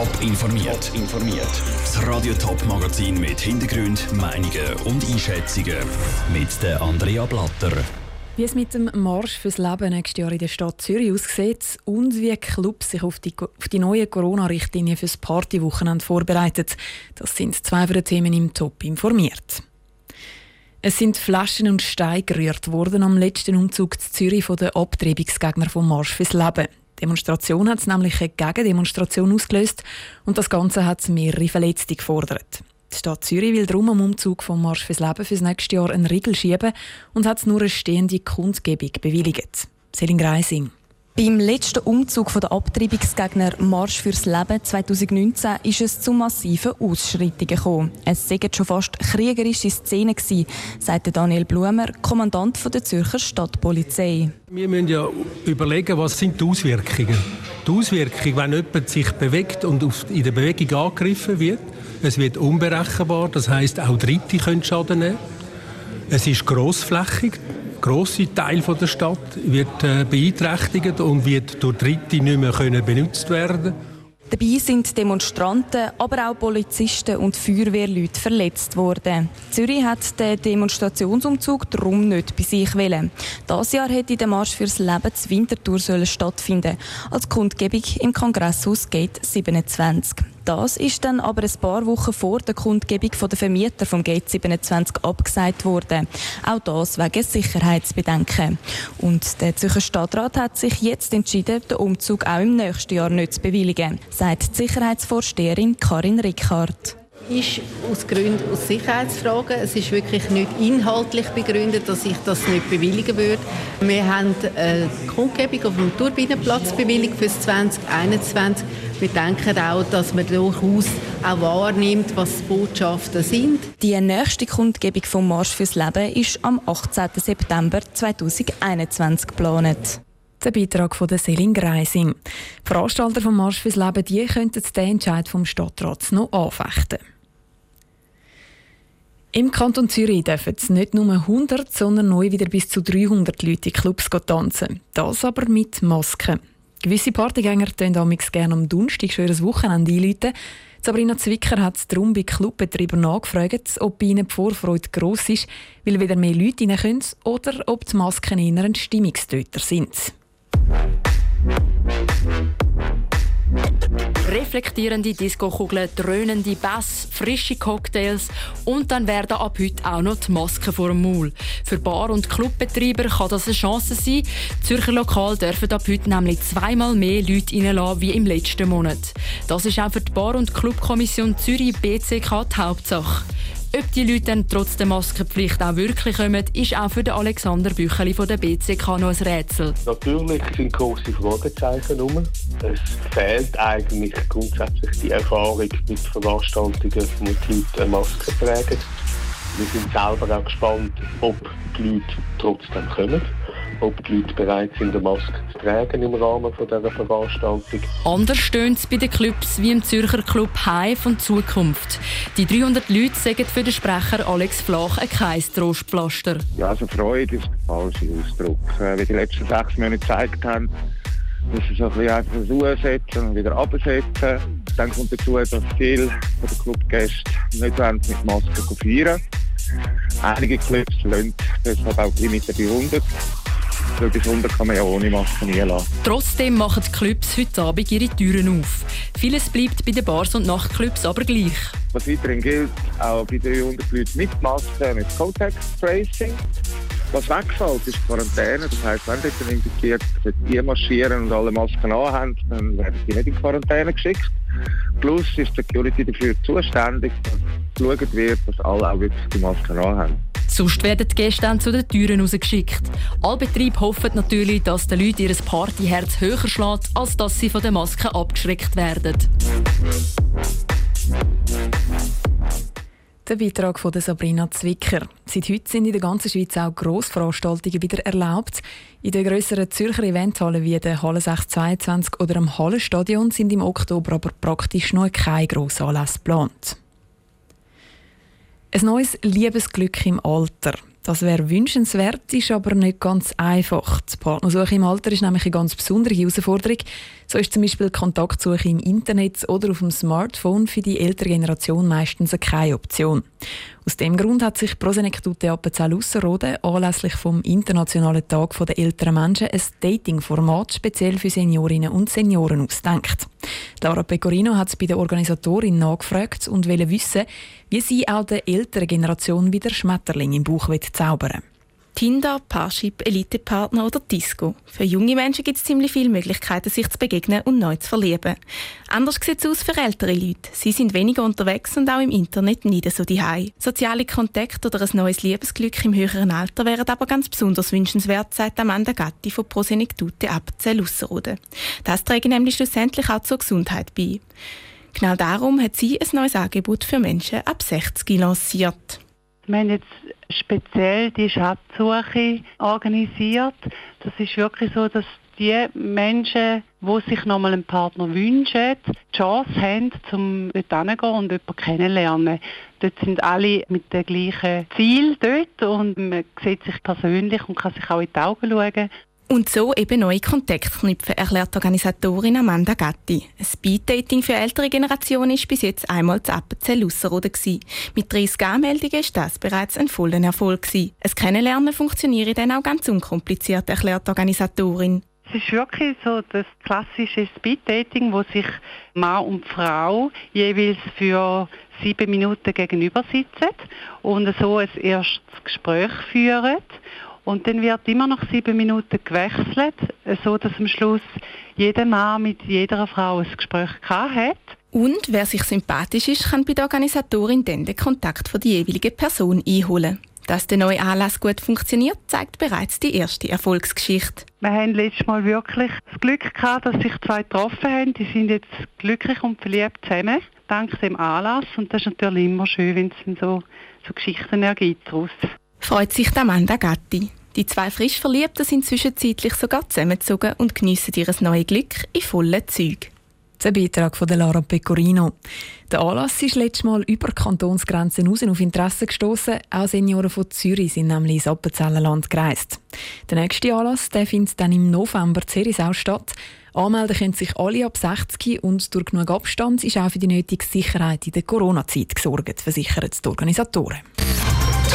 Top informiert. informiert. Das Radio Top Magazin mit Hintergrund, Meinungen und Einschätzungen mit der Andrea Blatter. Wie es mit dem Marsch fürs Leben nächstes Jahr in der Stadt Zürich aussieht und wie Clubs sich auf die, auf die neue Corona-Richtlinie fürs Partywochenende vorbereiten, das sind zwei von den Themen im Top informiert. Es sind Flaschen und Steine gerührt worden am letzten Umzug zu Zürich von den Abtreibungsgegnern vom Marsch fürs Leben. Demonstration hat nämlich eine Gegendemonstration ausgelöst und das Ganze hat mehrere Verletzte gefordert. Die Stadt Zürich will darum am Umzug vom Marsch fürs Leben fürs nächste Jahr einen Riegel schieben und hat nur eine stehende Kundgebung bewilligt. Selin Greising. Beim letzten Umzug der Abtreibungsgegner Marsch fürs Leben 2019 ist es zu massiven Ausschreitungen gekommen. Es waren schon fast kriegerische Szenen gewesen, sagte Daniel Blumer, Kommandant der Zürcher Stadtpolizei. Wir müssen ja überlegen, was sind die Auswirkungen. Die Auswirkungen, wenn jemand sich bewegt und in der Bewegung angegriffen wird, es wird unberechenbar, das heißt auch Dritte können Schaden nehmen. Es ist grossflächig, grosse Teil der Stadt wird äh, beeinträchtigt und wird durch Dritte nicht mehr benutzt werden. Dabei sind Demonstranten, aber auch Polizisten und Feuerwehrleute verletzt worden. Zürich hat den Demonstrationsumzug darum nicht bei sich wählen. Das Jahr hätte der Marsch fürs Leben zu Winterthur stattfinden als Kundgebung im Kongresshaus Gate 27. Das ist dann aber ein paar Wochen vor der Kundgebung der Vermieter vom Gate 27 abgesagt worden. Auch das wegen Sicherheitsbedenken. Und der Zürcher Stadtrat hat sich jetzt entschieden, den Umzug auch im nächsten Jahr nicht zu bewilligen, sagt die Sicherheitsvorsteherin Karin Rickhardt ist aus Gründen aus Sicherheitsfragen. Es ist wirklich nicht inhaltlich begründet, dass ich das nicht bewilligen würde. Wir haben eine Kundgebung auf dem Turbinenplatz bewilligt für 2021. Wir denken auch, dass man durchaus auch wahrnimmt, was die Botschaften sind. Die nächste Kundgebung vom Marsch fürs Leben ist am 18. September 2021 geplant. Der Beitrag von der Selin Greising. Die Veranstalter vom Marsch fürs Leben die könnten den Entscheid vom Stadtrats noch anfechten. Im Kanton Zürich dürfen es nicht nur 100, sondern neu wieder bis zu 300 Leute in Clubs tanzen. Das aber mit Masken. Gewisse Partygänger tun damals gerne am Donnerstag schon ihr Wochenende einläuten. Sabrina Zwicker hat darum bei Clubbetreibern nachgefragt, ob bei ihnen die Vorfreude gross ist, weil wieder mehr Leute rein können oder ob die Masken eher ein Stimmungstöter sind. Reflektierende Discokugeln, dröhnende Bass, frische Cocktails und dann werden ab heute auch noch die Masken vor dem Maul. Für Bar- und Clubbetreiber kann das eine Chance sein. Zürcher Lokal dürfen ab heute nämlich zweimal mehr Leute reinlassen wie im letzten Monat. Das ist auch für die Bar- und Clubkommission Zürich BCK die Hauptsache. Ob die Leute dann trotz der Maskenpflicht auch wirklich kommen, ist auch für den Alexander Bücheli von der BCK noch ein Rätsel. Natürlich sind große Fragezeichen rum. Es fehlt eigentlich grundsätzlich die Erfahrung mit Veranstaltungen, wo die Leute eine Maske tragen. Wir sind selber auch gespannt, ob die Leute trotzdem kommen ob die Leute bereit sind, eine Maske zu tragen im Rahmen dieser Veranstaltung. Anders stehen es bei den Clubs wie im Zürcher Club High von Zukunft. Die 300 Leute sagen für den Sprecher Alex Flach ein Trostpflaster. Ja, also Freude ist der falsche Ausdruck. Äh, wie die letzten sechs Monate gezeigt haben, müssen so ein bisschen einfach setzen und wieder absetzen. Dann kommt dazu, dass viele der Clubgäste nicht mit Masken feiern Einige Clubs lassen deshalb auch Limite bei 100 bis 100 kann man ja ohne Maske nie lassen. Trotzdem machen die Clubs heute Abend ihre Türen auf. Vieles bleibt bei den Bars und Nachtclubs aber gleich. Was weiterhin gilt, auch bei den 100 Leuten mit Maske, mit Contact Tracing. Was wegfällt, ist Quarantäne. Das heisst, wenn dort infiziert die marschieren und alle Masken anhaben, dann werden die nicht in Quarantäne geschickt. Plus ist die Security dafür zuständig, dass geschaut wird, dass alle auch wirklich die Masken anhaben. Sonst werden die Gäste dann zu den Türen rausgeschickt. Alle Betriebe hoffen natürlich, dass den Leuten ihr Partyherz höher schlägt, als dass sie von den Masken abgeschreckt werden. Der Beitrag von Sabrina Zwicker. Seit heute sind in der ganzen Schweiz auch Grossveranstaltungen wieder erlaubt. In den grösseren Zürcher Eventhallen wie der Halle 622 oder am Hallenstadion sind im Oktober aber praktisch noch kein Grossanlass geplant. Ein neues Liebesglück im Alter. Das wäre wünschenswert, ist aber nicht ganz einfach. Die Partnersuche im Alter ist nämlich eine ganz besondere Herausforderung. So ist zum Beispiel die Kontaktsuche im Internet oder auf dem Smartphone für die ältere Generation meistens keine Option. Aus dem Grund hat sich Prosenektute Appenzell-Ausserrhoden anlässlich vom Internationalen Tag der älteren Menschen ein Dating-Format speziell für Seniorinnen und Senioren ausgedacht. Laura Pecorino hat bei der Organisatorin nachgefragt und wollte wissen, wie sie auch der älteren Generation wieder Schmetterling im Bauch zaubern will. Tinder, Parship, Elitepartner oder Disco. Für junge Menschen gibt es ziemlich viele Möglichkeiten, sich zu begegnen und neu zu verlieben. Anders sieht es aus für ältere Leute. Sie sind weniger unterwegs und auch im Internet nicht so die Soziale Kontakte oder ein neues Liebesglück im höheren Alter wären aber ganz besonders wünschenswert, sagt Amanda Gatti von Prosenektute Appenzell Ausserrhoden. Das trägt nämlich schlussendlich auch zur Gesundheit bei. Genau darum hat sie ein neues Angebot für Menschen ab 60 lanciert. Wir haben jetzt speziell die Schatzsuche organisiert. Das ist wirklich so, dass die Menschen, die sich nochmal einen Partner wünschen, die Chance haben, um dort hinzugehen und jemanden kennenzulernen. Dort sind alle mit dem gleichen Ziel dort und man sieht sich persönlich und kann sich auch in die Augen schauen. Und so eben neue Kontakte knüpfen, erklärt Organisatorin Amanda Gatti. Ein Speeddating für ältere Generationen ist bis jetzt einmal zu Appenzell Ausserrhoden Mit 30 Anmeldungen ist das bereits ein voller Erfolg. Ein Kennenlernen funktioniert dann auch ganz unkompliziert, erklärt Organisatorin. Es ist wirklich so das klassische Speeddating, wo sich Mann und Frau jeweils für sieben Minuten gegenüber sitzen und so ein erstes Gespräch führen und dann wird immer noch sieben Minuten gewechselt, so dass am Schluss jeder Mann mit jeder Frau ein Gespräch hat. Und wer sich sympathisch ist, kann bei der Organisatorin dann den Kontakt von der jeweiligen Person einholen. Dass der neue Anlass gut funktioniert, zeigt bereits die erste Erfolgsgeschichte. Wir haben letztes Mal wirklich das Glück gehabt, dass sich zwei getroffen haben. Die sind jetzt glücklich und verliebt zusammen, dank dem Anlass. Und das ist natürlich immer schön, wenn es so, so Geschichten ergibt daraus freut sich Amanda Gatti. Die zwei frisch Verliebten sind zwischenzeitlich sogar zusammengezogen und geniessen ihr neues Glück in vollen Zügen. Der Beitrag von Lara Pecorino. Der Anlass ist letztes Mal über Kantonsgrenzen hinaus auf Interesse gestoßen. Auch Senioren von Zürich sind nämlich ins Appenzellerland gereist. Der nächste Anlass der findet dann im November Zerisau statt. Anmelden können sich alle ab 60 und durch genug Abstand ist auch für die nötige Sicherheit in der Corona-Zeit gesorgt, versichern die Organisatoren.